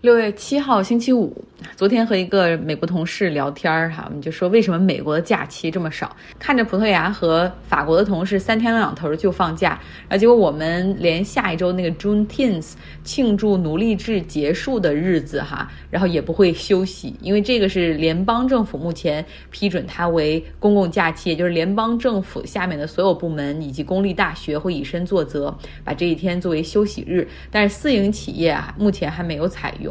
六月七号星期五，昨天和一个美国同事聊天儿哈，我们就说为什么美国的假期这么少？看着葡萄牙和法国的同事三天两头就放假，然后结果我们连下一周那个 June Tenth 庆祝奴隶制结束的日子哈，然后也不会休息，因为这个是联邦政府目前批准它为公共假期，也就是联邦政府下面的所有部门以及公立大学会以身作则，把这一天作为休息日，但是私营企业啊目前还没有采用。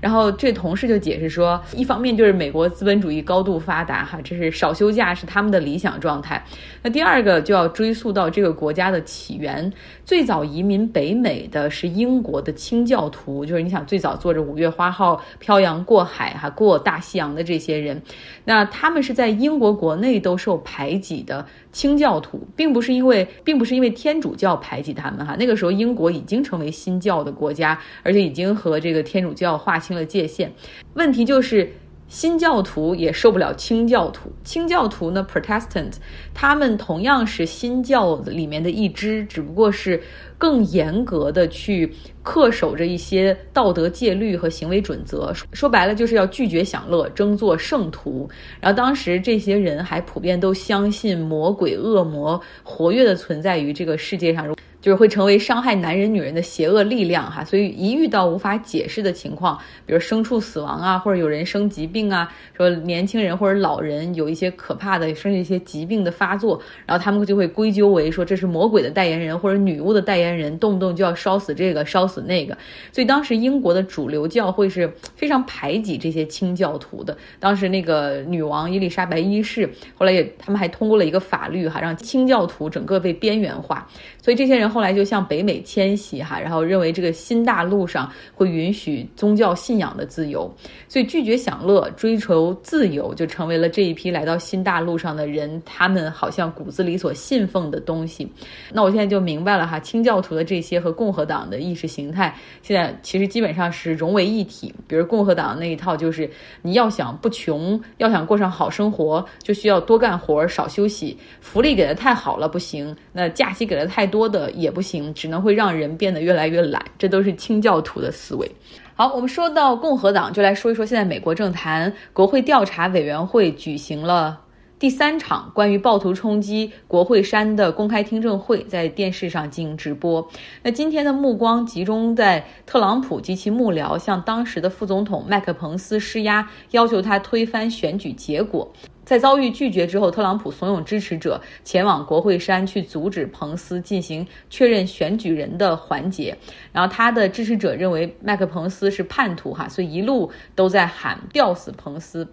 然后这同事就解释说，一方面就是美国资本主义高度发达，哈，这是少休假是他们的理想状态。那第二个就要追溯到这个国家的起源，最早移民北美的是英国的清教徒，就是你想最早坐着五月花号漂洋过海哈过大西洋的这些人，那他们是在英国国内都受排挤的。清教徒并不是因为，并不是因为天主教排挤他们哈。那个时候，英国已经成为新教的国家，而且已经和这个天主就要划清了界限。问题就是。新教徒也受不了清教徒，清教徒呢，Protestant，他们同样是新教里面的一支，只不过是更严格的去恪守着一些道德戒律和行为准则。说白了，就是要拒绝享乐，争做圣徒。然后当时这些人还普遍都相信魔鬼、恶魔活跃的存在于这个世界上。就是会成为伤害男人、女人的邪恶力量哈，所以一遇到无法解释的情况，比如牲畜死亡啊，或者有人生疾病啊，说年轻人或者老人有一些可怕的甚至一些疾病的发作，然后他们就会归咎为说这是魔鬼的代言人或者女巫的代言人，动不动就要烧死这个烧死那个。所以当时英国的主流教会是非常排挤这些清教徒的。当时那个女王伊丽莎白一世后来也他们还通过了一个法律哈，让清教徒整个被边缘化。所以这些人。后来就向北美迁徙哈，然后认为这个新大陆上会允许宗教信仰的自由，所以拒绝享乐、追求自由，就成为了这一批来到新大陆上的人他们好像骨子里所信奉的东西。那我现在就明白了哈，清教徒的这些和共和党的意识形态现在其实基本上是融为一体。比如共和党那一套就是你要想不穷，要想过上好生活，就需要多干活少休息，福利给的太好了不行，那假期给的太多的。也不行，只能会让人变得越来越懒，这都是清教徒的思维。好，我们说到共和党，就来说一说现在美国政坛，国会调查委员会举行了第三场关于暴徒冲击国会山的公开听证会，在电视上进行直播。那今天的目光集中在特朗普及其幕僚向当时的副总统麦克彭斯施压，要求他推翻选举结果。在遭遇拒绝之后，特朗普怂恿支持者前往国会山去阻止彭斯进行确认选举人的环节。然后他的支持者认为麦克彭斯是叛徒，哈，所以一路都在喊吊死彭斯。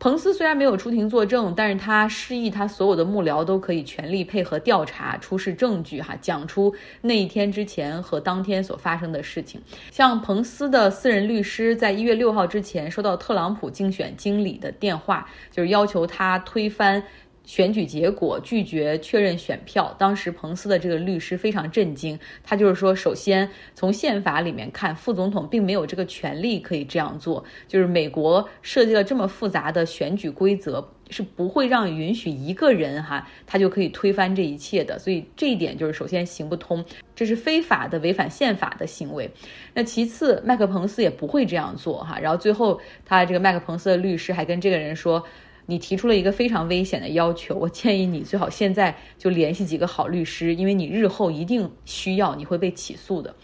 彭斯虽然没有出庭作证，但是他示意他所有的幕僚都可以全力配合调查，出示证据，哈，讲出那一天之前和当天所发生的事情。像彭斯的私人律师在一月六号之前收到特朗普竞选经理的电话，就是要求他推翻。选举结果拒绝确认选票，当时彭斯的这个律师非常震惊。他就是说，首先从宪法里面看，副总统并没有这个权利可以这样做。就是美国设计了这么复杂的选举规则，是不会让允许一个人哈，他就可以推翻这一切的。所以这一点就是首先行不通，这是非法的、违反宪法的行为。那其次，麦克彭斯也不会这样做哈。然后最后，他这个麦克彭斯的律师还跟这个人说。你提出了一个非常危险的要求，我建议你最好现在就联系几个好律师，因为你日后一定需要，你会被起诉的。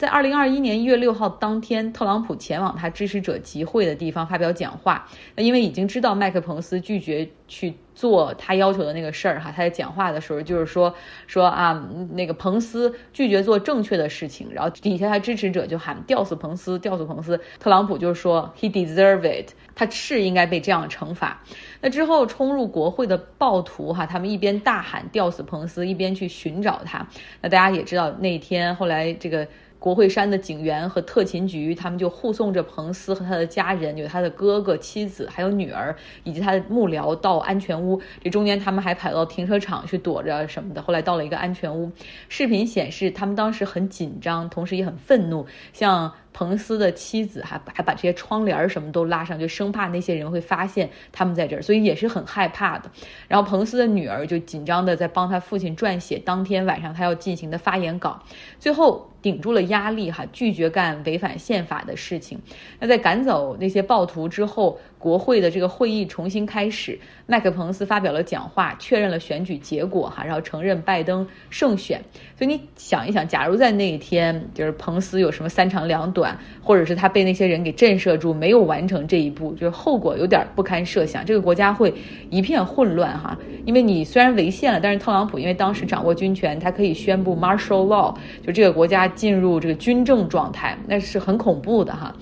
在二零二一年一月六号当天，特朗普前往他支持者集会的地方发表讲话。那因为已经知道麦克彭斯拒绝去。做他要求的那个事儿哈，他在讲话的时候就是说说啊，那个彭斯拒绝做正确的事情，然后底下他支持者就喊吊死彭斯，吊死彭斯。特朗普就说 he deserve it，他是应该被这样惩罚。那之后冲入国会的暴徒哈，他们一边大喊吊死彭斯，一边去寻找他。那大家也知道那天后来这个。国会山的警员和特勤局，他们就护送着彭斯和他的家人，有他的哥哥、妻子，还有女儿，以及他的幕僚到安全屋。这中间他们还跑到停车场去躲着什么的。后来到了一个安全屋，视频显示他们当时很紧张，同时也很愤怒，像彭斯的妻子还还把这些窗帘什么都拉上，就生怕那些人会发现他们在这儿，所以也是很害怕的。然后彭斯的女儿就紧张的在帮他父亲撰写当天晚上他要进行的发言稿，最后。顶住了压力，哈，拒绝干违反宪法的事情。那在赶走那些暴徒之后，国会的这个会议重新开始。麦克彭斯发表了讲话，确认了选举结果，哈，然后承认拜登胜选。所以你想一想，假如在那一天，就是彭斯有什么三长两短，或者是他被那些人给震慑住，没有完成这一步，就是后果有点不堪设想。这个国家会一片混乱，哈，因为你虽然违宪了，但是特朗普因为当时掌握军权，他可以宣布 martial law，就这个国家。进入这个军政状态，那是很恐怖的哈。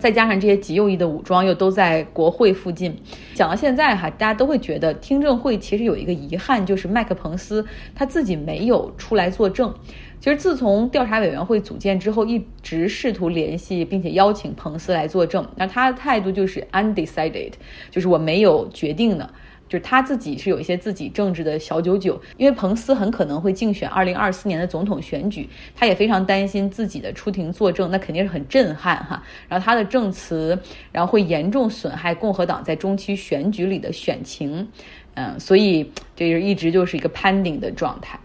再加上这些极右翼的武装又都在国会附近，讲到现在哈，大家都会觉得听证会其实有一个遗憾，就是麦克彭斯他自己没有出来作证。其实自从调查委员会组建之后，一直试图联系并且邀请彭斯来作证，那他的态度就是 undecided，就是我没有决定呢。就是他自己是有一些自己政治的小九九，因为彭斯很可能会竞选二零二四年的总统选举，他也非常担心自己的出庭作证，那肯定是很震撼哈。然后他的证词，然后会严重损害共和党在中期选举里的选情，嗯，所以这是一直就是一个攀顶的状态。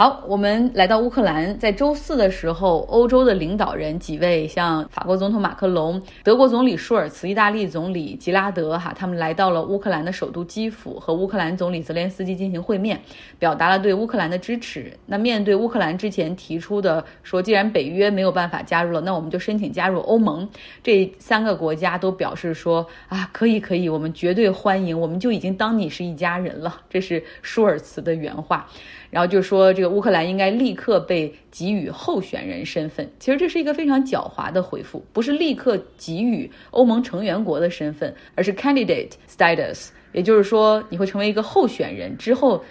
好，我们来到乌克兰，在周四的时候，欧洲的领导人几位，像法国总统马克龙、德国总理舒尔茨、意大利总理吉拉德，哈，他们来到了乌克兰的首都基辅，和乌克兰总理泽连斯基进行会面，表达了对乌克兰的支持。那面对乌克兰之前提出的说，既然北约没有办法加入了，那我们就申请加入欧盟。这三个国家都表示说，啊，可以可以，我们绝对欢迎，我们就已经当你是一家人了。这是舒尔茨的原话。然后就说这个乌克兰应该立刻被给予候选人身份。其实这是一个非常狡猾的回复，不是立刻给予欧盟成员国的身份，而是 candidate status，也就是说你会成为一个候选人之后。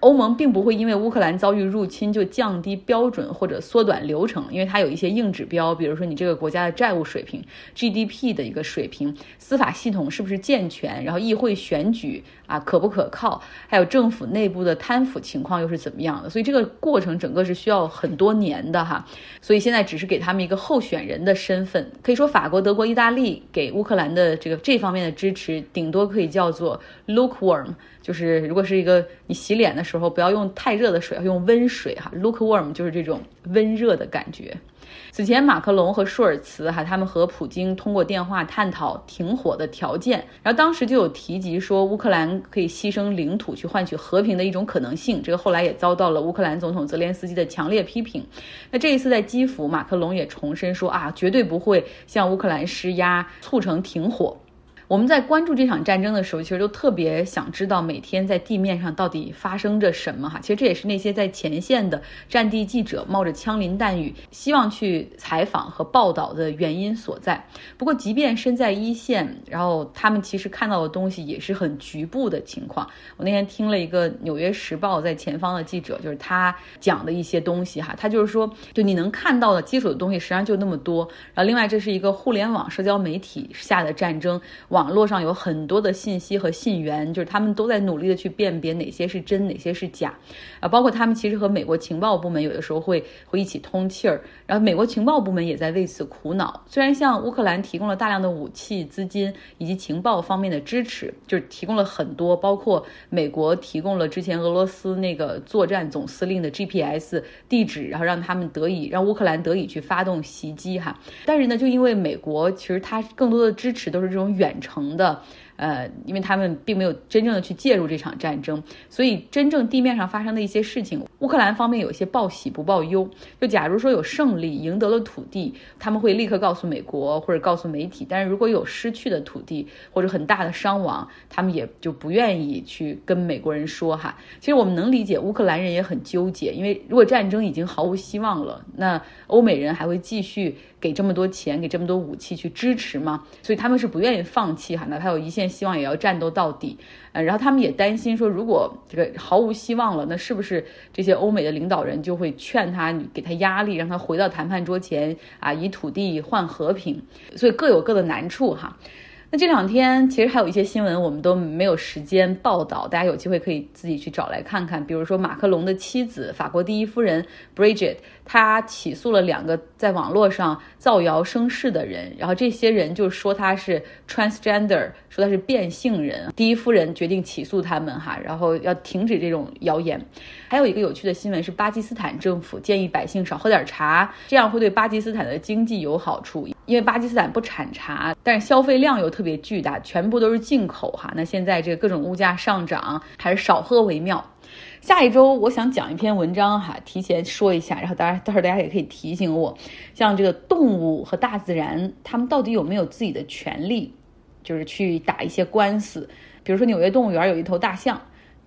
欧盟并不会因为乌克兰遭遇入侵就降低标准或者缩短流程，因为它有一些硬指标，比如说你这个国家的债务水平、GDP 的一个水平、司法系统是不是健全，然后议会选举啊可不可靠，还有政府内部的贪腐情况又是怎么样的。所以这个过程整个是需要很多年的哈。所以现在只是给他们一个候选人的身份，可以说法国、德国、意大利给乌克兰的这个这方面的支持，顶多可以叫做 lukewarm。就是如果是一个你洗脸的时候，不要用太热的水，要用温水哈。Lukewarm 就是这种温热的感觉。此前，马克龙和舒尔茨哈他们和普京通过电话探讨停火的条件，然后当时就有提及说乌克兰可以牺牲领土去换取和平的一种可能性。这个后来也遭到了乌克兰总统泽连斯基的强烈批评。那这一次在基辅，马克龙也重申说啊，绝对不会向乌克兰施压，促成停火。我们在关注这场战争的时候，其实都特别想知道每天在地面上到底发生着什么哈。其实这也是那些在前线的战地记者冒着枪林弹雨，希望去采访和报道的原因所在。不过，即便身在一线，然后他们其实看到的东西也是很局部的情况。我那天听了一个《纽约时报》在前方的记者，就是他讲的一些东西哈。他就是说，就你能看到的基础的东西实际上就那么多。然后，另外这是一个互联网社交媒体下的战争。网络上有很多的信息和信源，就是他们都在努力的去辨别哪些是真，哪些是假，啊，包括他们其实和美国情报部门有的时候会会一起通气儿，然后美国情报部门也在为此苦恼。虽然向乌克兰提供了大量的武器、资金以及情报方面的支持，就是提供了很多，包括美国提供了之前俄罗斯那个作战总司令的 GPS 地址，然后让他们得以让乌克兰得以去发动袭击哈。但是呢，就因为美国其实它更多的支持都是这种远。成的。呃，因为他们并没有真正的去介入这场战争，所以真正地面上发生的一些事情，乌克兰方面有一些报喜不报忧。就假如说有胜利，赢得了土地，他们会立刻告诉美国或者告诉媒体；但是如果有失去的土地或者很大的伤亡，他们也就不愿意去跟美国人说哈。其实我们能理解乌克兰人也很纠结，因为如果战争已经毫无希望了，那欧美人还会继续给这么多钱、给这么多武器去支持吗？所以他们是不愿意放弃哈，哪怕有一线。希望也要战斗到底，呃，然后他们也担心说，如果这个毫无希望了，那是不是这些欧美的领导人就会劝他，给他压力，让他回到谈判桌前啊，以土地换和平？所以各有各的难处哈。那这两天其实还有一些新闻我们都没有时间报道，大家有机会可以自己去找来看看。比如说马克龙的妻子，法国第一夫人 Bridget，她起诉了两个在网络上造谣生事的人，然后这些人就说他是 transgender，说他是变性人。第一夫人决定起诉他们哈，然后要停止这种谣言。还有一个有趣的新闻是，巴基斯坦政府建议百姓少喝点茶，这样会对巴基斯坦的经济有好处。因为巴基斯坦不产茶，但是消费量又特别巨大，全部都是进口哈。那现在这个各种物价上涨，还是少喝为妙。下一周我想讲一篇文章哈，提前说一下，然后当然到时候大家也可以提醒我，像这个动物和大自然，他们到底有没有自己的权利，就是去打一些官司。比如说纽约动物园有一头大象。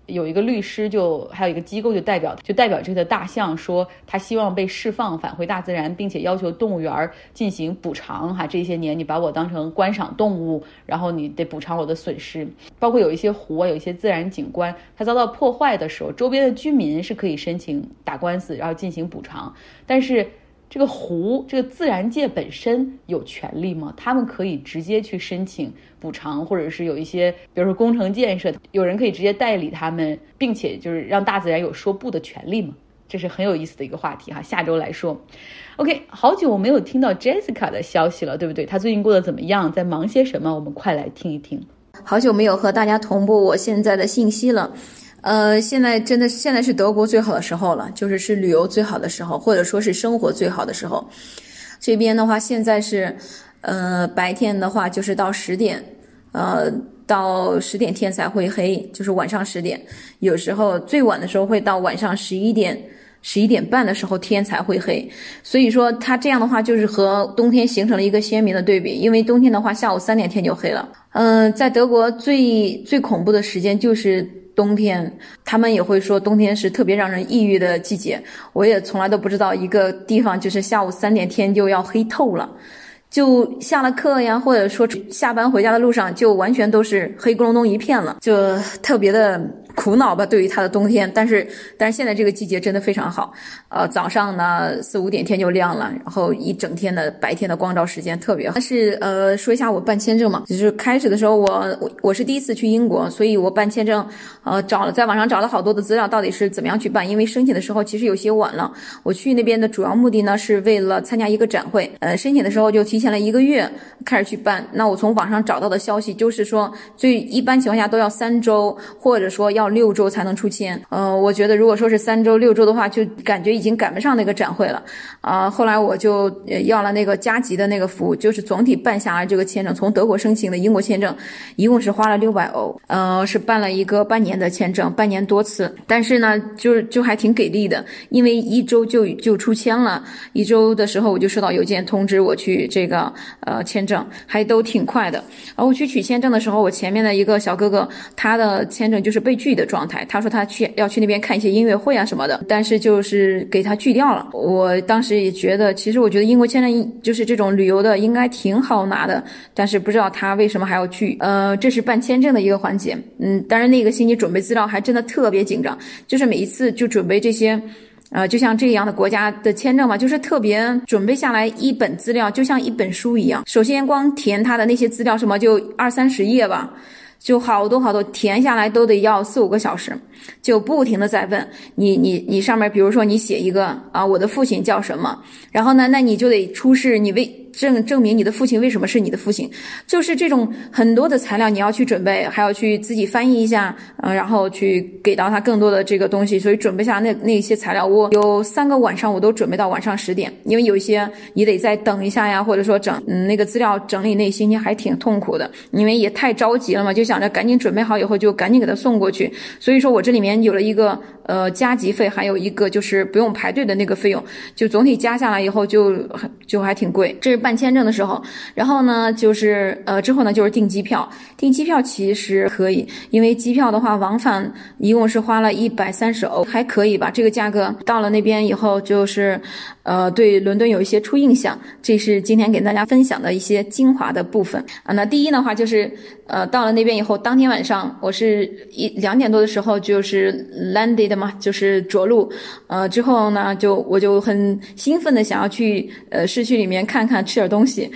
有一个律师，就还有一个机构，就代表就代表这个大象说，他希望被释放，返回大自然，并且要求动物园进行补偿。哈，这些年你把我当成观赏动物，然后你得补偿我的损失。包括有一些湖啊，有一些自然景观，它遭到破坏的时候，周边的居民是可以申请打官司，然后进行补偿。但是。这个湖，这个自然界本身有权利吗？他们可以直接去申请补偿，或者是有一些，比如说工程建设，有人可以直接代理他们，并且就是让大自然有说不的权利吗？这是很有意思的一个话题哈，下周来说。OK，好久没有听到 Jessica 的消息了，对不对？她最近过得怎么样？在忙些什么？我们快来听一听。好久没有和大家同步我现在的信息了。呃，现在真的现在是德国最好的时候了，就是是旅游最好的时候，或者说是生活最好的时候。这边的话，现在是，呃，白天的话就是到十点，呃，到十点天才会黑，就是晚上十点。有时候最晚的时候会到晚上十一点、十一点半的时候天才会黑。所以说，它这样的话就是和冬天形成了一个鲜明的对比，因为冬天的话下午三点天就黑了。嗯，在德国最最恐怖的时间就是。冬天，他们也会说冬天是特别让人抑郁的季节。我也从来都不知道一个地方就是下午三点天就要黑透了，就下了课呀，或者说下班回家的路上就完全都是黑咕隆咚一片了，就特别的。苦恼吧，对于它的冬天，但是但是现在这个季节真的非常好，呃，早上呢四五点天就亮了，然后一整天的白天的光照时间特别好。但是呃，说一下我办签证嘛，就是开始的时候我我是第一次去英国，所以我办签证，呃，找了在网上找了好多的资料，到底是怎么样去办？因为申请的时候其实有些晚了。我去那边的主要目的呢是为了参加一个展会，呃，申请的时候就提前了一个月开始去办。那我从网上找到的消息就是说，最一般情况下都要三周，或者说要。要六周才能出签，呃，我觉得如果说是三周、六周的话，就感觉已经赶不上那个展会了，啊，后来我就要了那个加急的那个服务，就是总体办下来这个签证，从德国申请的英国签证，一共是花了六百欧，呃，是办了一个半年的签证，半年多次，但是呢，就是就还挺给力的，因为一周就就出签了，一周的时候我就收到邮件通知我去这个呃签证，还都挺快的，然后我去取签证的时候，我前面的一个小哥哥，他的签证就是被拒。的状态，他说他去要去那边看一些音乐会啊什么的，但是就是给他拒掉了。我当时也觉得，其实我觉得英国签证就是这种旅游的应该挺好拿的，但是不知道他为什么还要拒。呃，这是办签证的一个环节。嗯，但是那个星期准备资料还真的特别紧张，就是每一次就准备这些，呃，就像这样的国家的签证嘛，就是特别准备下来一本资料，就像一本书一样。首先光填他的那些资料什么，就二三十页吧。就好多好多填下来都得要四五个小时，就不停的在问你你你上面，比如说你写一个啊，我的父亲叫什么，然后呢，那你就得出示你为。证证明你的父亲为什么是你的父亲，就是这种很多的材料你要去准备，还要去自己翻译一下，嗯，然后去给到他更多的这个东西，所以准备下那那些材料，我有三个晚上我都准备到晚上十点，因为有一些你得再等一下呀，或者说整嗯那个资料整理那些，还挺痛苦的，因为也太着急了嘛，就想着赶紧准备好以后就赶紧给他送过去，所以说我这里面有了一个呃加急费，还有一个就是不用排队的那个费用，就总体加下来以后就就还挺贵，这。办签证的时候，然后呢，就是呃，之后呢，就是订机票。订机票其实可以，因为机票的话，往返一共是花了一百三十欧，还可以吧？这个价格到了那边以后，就是呃，对伦敦有一些初印象。这是今天给大家分享的一些精华的部分啊。那第一的话就是，呃，到了那边以后，当天晚上我是一两点多的时候就是 landed 嘛，就是着陆。呃，之后呢，就我就很兴奋的想要去呃市区里面看看。吃点东西。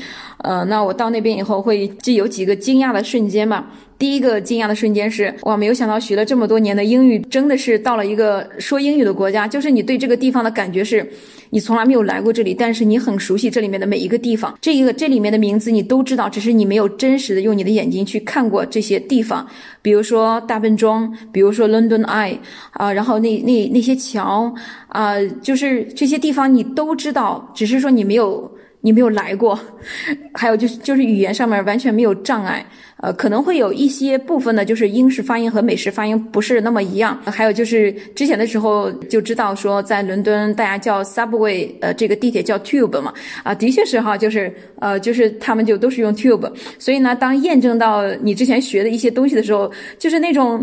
呃，那我到那边以后会就有几个惊讶的瞬间吧。第一个惊讶的瞬间是，哇，没有想到学了这么多年的英语，真的是到了一个说英语的国家。就是你对这个地方的感觉是，你从来没有来过这里，但是你很熟悉这里面的每一个地方，这一个这里面的名字你都知道，只是你没有真实的用你的眼睛去看过这些地方。比如说大笨钟，比如说 London Eye，啊，然后那那那些桥，啊，就是这些地方你都知道，只是说你没有。你没有来过，还有就是就是语言上面完全没有障碍，呃，可能会有一些部分呢，就是英式发音和美式发音不是那么一样。还有就是之前的时候就知道说，在伦敦大家叫 subway，呃，这个地铁叫 tube 嘛，啊，的确是哈，就是呃，就是他们就都是用 tube。所以呢，当验证到你之前学的一些东西的时候，就是那种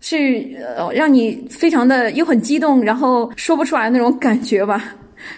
是呃，让你非常的又很激动，然后说不出来那种感觉吧。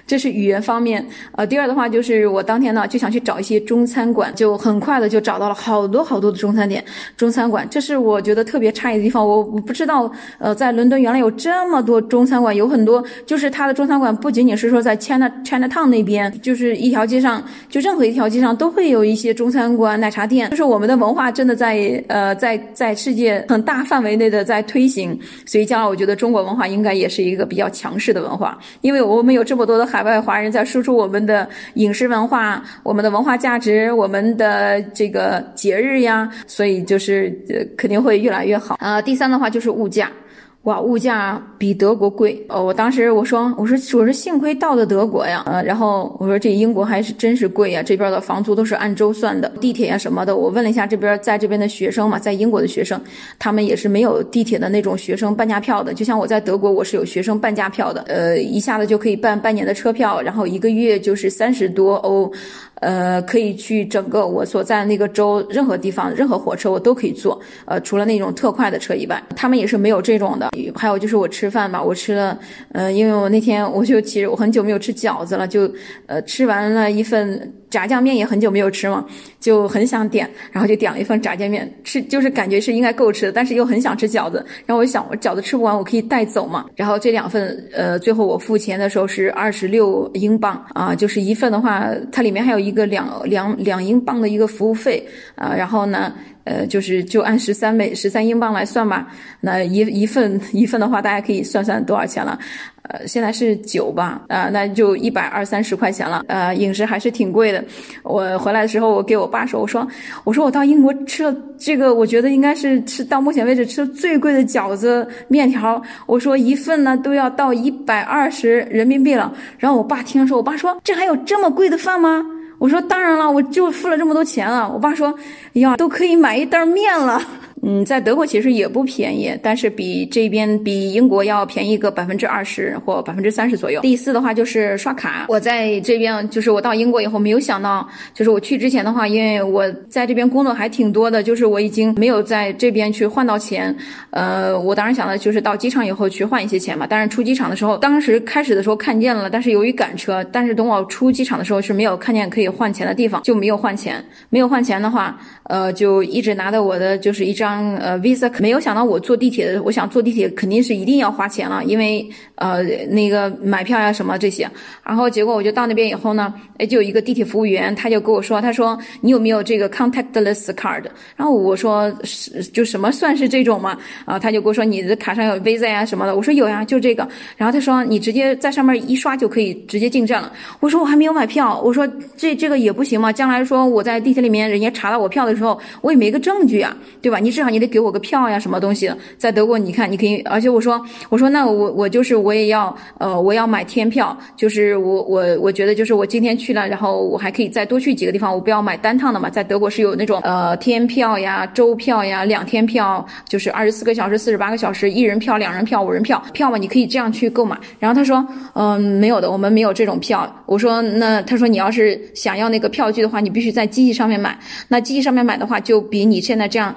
这是语言方面，呃，第二的话就是我当天呢就想去找一些中餐馆，就很快的就找到了好多好多的中餐店、中餐馆。这是我觉得特别诧异的地方，我我不知道，呃，在伦敦原来有这么多中餐馆，有很多就是它的中餐馆不仅仅是说在 China Chinatown 那边，就是一条街上，就任何一条街上都会有一些中餐馆、奶茶店。就是我们的文化真的在呃在在世界很大范围内的在推行，所以将来我觉得中国文化应该也是一个比较强势的文化，因为我们有这么多。的海外华人在输出我们的饮食文化、我们的文化价值、我们的这个节日呀，所以就是呃肯定会越来越好啊。第三的话就是物价。哇，物价比德国贵哦！我当时我说，我说，我说，幸亏到了德国呀，呃，然后我说这英国还是真是贵呀，这边的房租都是按周算的，地铁呀什么的，我问了一下这边在这边的学生嘛，在英国的学生，他们也是没有地铁的那种学生半价票的，就像我在德国，我是有学生半价票的，呃，一下子就可以办半年的车票，然后一个月就是三十多欧。呃，可以去整个我所在那个州任何地方，任何火车我都可以坐。呃，除了那种特快的车以外，他们也是没有这种的。还有就是我吃饭吧，我吃了，嗯，因为我那天我就其实我很久没有吃饺子了，就呃吃完了一份。炸酱面也很久没有吃嘛，就很想点，然后就点了一份炸酱面，吃就是感觉是应该够吃的，但是又很想吃饺子。然后我想，我饺子吃不完，我可以带走嘛。然后这两份，呃，最后我付钱的时候是二十六英镑啊，就是一份的话，它里面还有一个两两两英镑的一个服务费啊。然后呢，呃，就是就按十三美十三英镑来算吧。那一一份一份的话，大家可以算算多少钱了。呃，现在是九吧，啊，那就一百二三十块钱了，呃，饮食还是挺贵的。我回来的时候，我给我爸说，我说，我说我到英国吃了这个，我觉得应该是吃到目前为止吃的最贵的饺子面条，我说一份呢都要到一百二十人民币了。然后我爸听说，我爸说这还有这么贵的饭吗？我说当然了，我就付了这么多钱了。我爸说，哎呀，都可以买一袋面了。嗯，在德国其实也不便宜，但是比这边比英国要便宜个百分之二十或百分之三十左右。第四的话就是刷卡，我在这边就是我到英国以后没有想到，就是我去之前的话，因为我在这边工作还挺多的，就是我已经没有在这边去换到钱。呃，我当时想的就是到机场以后去换一些钱嘛。但是出机场的时候，当时开始的时候看见了，但是由于赶车，但是等我出机场的时候是没有看见可以换钱的地方，就没有换钱。没有换钱的话，呃，就一直拿着我的就是一张。张呃 Visa 没有想到我坐地铁的，我想坐地铁肯定是一定要花钱了，因为呃那个买票呀什么这些，然后结果我就到那边以后呢，哎就有一个地铁服务员，他就跟我说，他说你有没有这个 contactless card？然后我说是就什么算是这种嘛？啊他就跟我说你的卡上有 Visa 呀什么的，我说有呀，就这个。然后他说你直接在上面一刷就可以直接进站了。我说我还没有买票，我说这这个也不行嘛？将来说我在地铁里面人家查到我票的时候，我也没个证据啊，对吧？你。至少你得给我个票呀，什么东西的？在德国，你看，你可以，而且我说，我说，那我我就是我也要，呃，我要买天票，就是我我我觉得就是我今天去了，然后我还可以再多去几个地方，我不要买单趟的嘛。在德国是有那种呃天票呀、周票呀、两天票，就是二十四个小时、四十八个小时，一人票、两人票、五人票票嘛，你可以这样去购买。然后他说，嗯，没有的，我们没有这种票。我说，那他说你要是想要那个票据的话，你必须在机器上面买。那机器上面买的话，就比你现在这样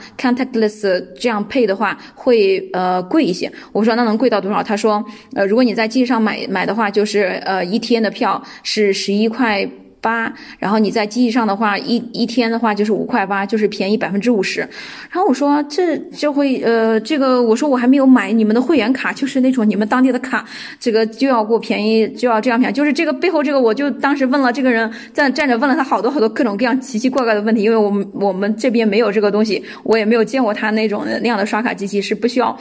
这样配的话会呃贵一些。我说那能贵到多少？他说呃如果你在机上买买的话，就是呃一天的票是十一块八，然后你在机器上的话，一一天的话就是五块八，就是便宜百分之五十。然后我说这就会呃，这个我说我还没有买你们的会员卡，就是那种你们当地的卡，这个就要给我便宜，就要这样便宜。就是这个背后这个，我就当时问了这个人在站着，问了他好多好多各种各样奇奇怪怪的问题，因为我们我们这边没有这个东西，我也没有见过他那种那样的刷卡机器，是不需要。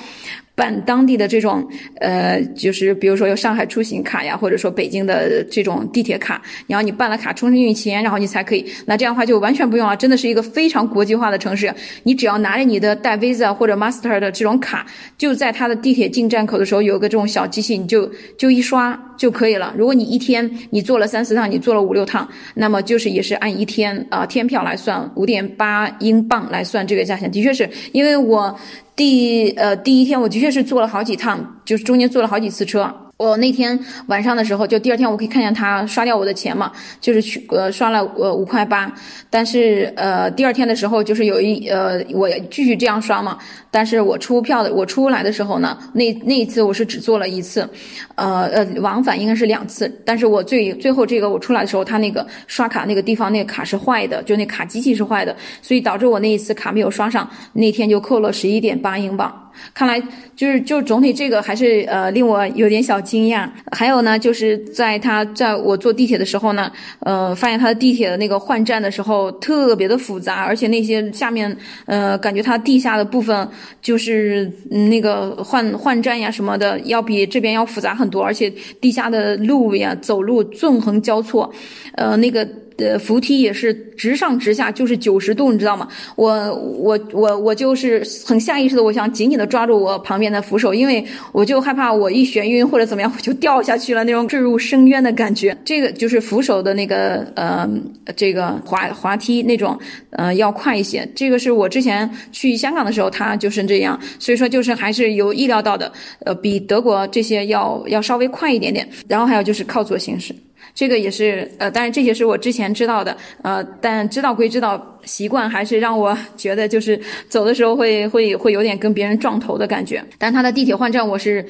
办当地的这种，呃，就是比如说有上海出行卡呀，或者说北京的这种地铁卡，然后你办了卡充上运钱，然后你才可以。那这样的话就完全不用了，真的是一个非常国际化的城市。你只要拿着你的带 Visa 或者 Master 的这种卡，就在它的地铁进站口的时候有个这种小机器，你就就一刷就可以了。如果你一天你坐了三四趟，你坐了五六趟，那么就是也是按一天啊天票来算，五点八英镑来算这个价钱，的确是因为我。第呃第一天我的确是坐了好几趟，就是中间坐了好几次车。我那天晚上的时候，就第二天我可以看见他刷掉我的钱嘛，就是去呃刷了呃五块八，但是呃第二天的时候就是有一呃我继续这样刷嘛，但是我出票的我出来的时候呢，那那一次我是只做了一次，呃呃往返应该是两次，但是我最最后这个我出来的时候，他那个刷卡那个地方那个卡是坏的，就那卡机器是坏的，所以导致我那一次卡没有刷上，那天就扣了十一点八英镑。看来就是就总体这个还是呃令我有点小惊讶。还有呢，就是在他在我坐地铁的时候呢，呃，发现他的地铁的那个换站的时候特别的复杂，而且那些下面呃感觉它地下的部分就是那个换换站呀什么的要比这边要复杂很多，而且地下的路呀走路纵横交错，呃那个。呃，扶梯也是直上直下，就是九十度，你知道吗？我我我我就是很下意识的，我想紧紧的抓住我旁边的扶手，因为我就害怕我一眩晕或者怎么样，我就掉下去了，那种坠入深渊的感觉。这个就是扶手的那个呃，这个滑滑梯那种，呃，要快一些。这个是我之前去香港的时候，它就是这样，所以说就是还是有意料到的，呃，比德国这些要要稍微快一点点。然后还有就是靠左行驶。这个也是，呃，当然这些是我之前知道的，呃，但知道归知道，习惯还是让我觉得就是走的时候会会会有点跟别人撞头的感觉。但他的地铁换站我是。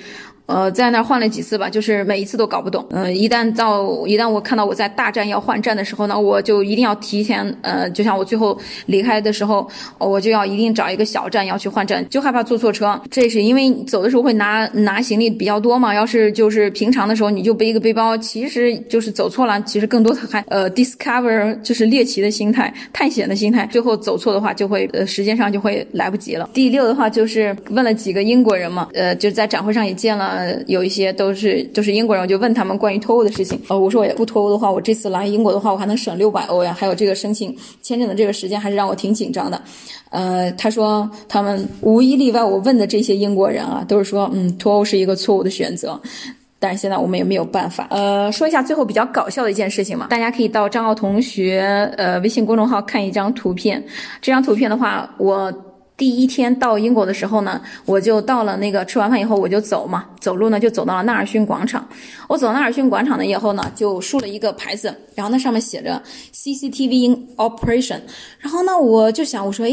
呃，在那换了几次吧，就是每一次都搞不懂。呃，一旦到一旦我看到我在大站要换站的时候呢，我就一定要提前，呃，就像我最后离开的时候，我就要一定找一个小站要去换站，就害怕坐错车。这是因为走的时候会拿拿行李比较多嘛。要是就是平常的时候你就背一个背包，其实就是走错了，其实更多的还呃 discover 就是猎奇的心态、探险的心态。最后走错的话，就会呃时间上就会来不及了。第六的话就是问了几个英国人嘛，呃，就在展会上也见了。呃，有一些都是都是英国人，我就问他们关于脱欧的事情。呃，我说我也不脱欧的话，我这次来英国的话，我还能省六百欧呀。还有这个申请签证的这个时间，还是让我挺紧张的。呃，他说他们无一例外，我问的这些英国人啊，都是说，嗯，脱欧是一个错误的选择。但是现在我们也没有办法。呃，说一下最后比较搞笑的一件事情嘛，大家可以到张奥同学呃微信公众号看一张图片。这张图片的话，我。第一天到英国的时候呢，我就到了那个吃完饭以后我就走嘛，走路呢就走到了纳尔逊广场。我走到纳尔逊广场呢以后呢，就竖了一个牌子，然后那上面写着 CCTV in operation。然后呢，我就想，我说，哎，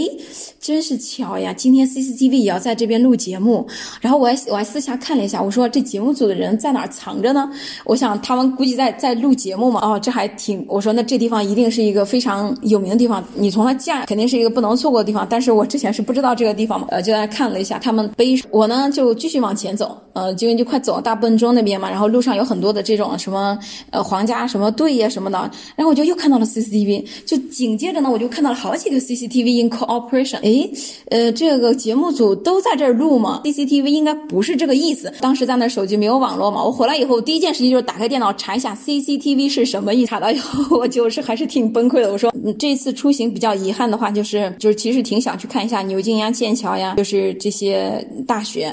真是巧呀，今天 CCTV 也要在这边录节目。然后我还我还私下看了一下，我说这节目组的人在哪儿藏着呢？我想他们估计在在录节目嘛。哦，这还挺，我说那这地方一定是一个非常有名的地方，你从它架肯定是一个不能错过的地方。但是我之前是不知道这个地方嘛，呃，就在看了一下他们背，我呢就继续往前走，呃，就就快走到大笨钟那边嘛，然后路上有很多的这种什么呃皇家什么队呀什么的，然后我就又看到了 CCTV，就紧接着呢我就看到了好几个 CCTV in cooperation，诶，呃，这个节目组都在这儿录吗？CCTV 应该不是这个意思，当时在那手机没有网络嘛，我回来以后第一件事情就是打开电脑查一下 CCTV 是什么意思，查到以后我就是还是挺崩溃的，我说这次出行比较遗憾的话就是就是其实挺想去看一下牛津呀。剑桥呀，就是这些大学。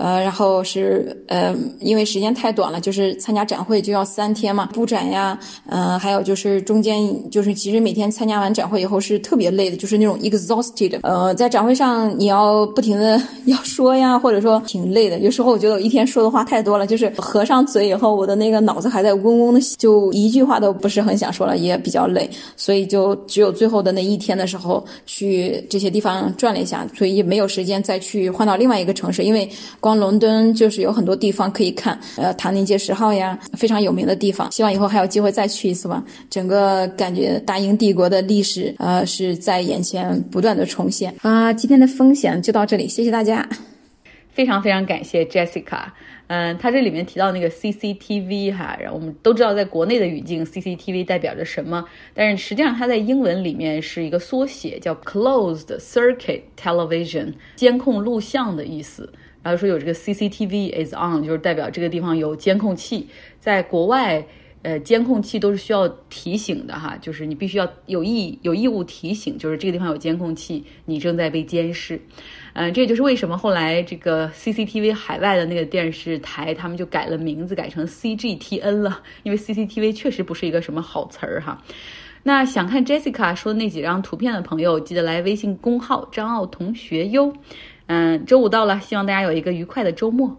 呃，然后是呃，因为时间太短了，就是参加展会就要三天嘛，布展呀，嗯，还有就是中间就是其实每天参加完展会以后是特别累的，就是那种 exhausted。呃，在展会上你要不停的要说呀，或者说挺累的。有时候我觉得我一天说的话太多了，就是合上嘴以后，我的那个脑子还在嗡嗡的，就一句话都不是很想说了，也比较累，所以就只有最后的那一天的时候去这些地方转了一下，所以也没有时间再去换到另外一个城市，因为光。光伦敦就是有很多地方可以看，呃，唐宁街十号呀，非常有名的地方。希望以后还有机会再去一次吧。整个感觉大英帝国的历史，呃，是在眼前不断的重现啊。今天的分享就到这里，谢谢大家。非常非常感谢 Jessica。嗯，他这里面提到那个 CCTV 哈，然后我们都知道在国内的语境 CCTV 代表着什么，但是实际上它在英文里面是一个缩写，叫 Closed Circuit Television，监控录像的意思。然后说有这个 CCTV is on，就是代表这个地方有监控器。在国外，呃，监控器都是需要提醒的哈，就是你必须要有义有义务提醒，就是这个地方有监控器，你正在被监视。嗯，这也就是为什么后来这个 CCTV 海外的那个电视台，他们就改了名字，改成 CGTN 了，因为 CCTV 确实不是一个什么好词儿哈。那想看 Jessica 说的那几张图片的朋友，记得来微信公号张奥同学哟。嗯，周五到了，希望大家有一个愉快的周末。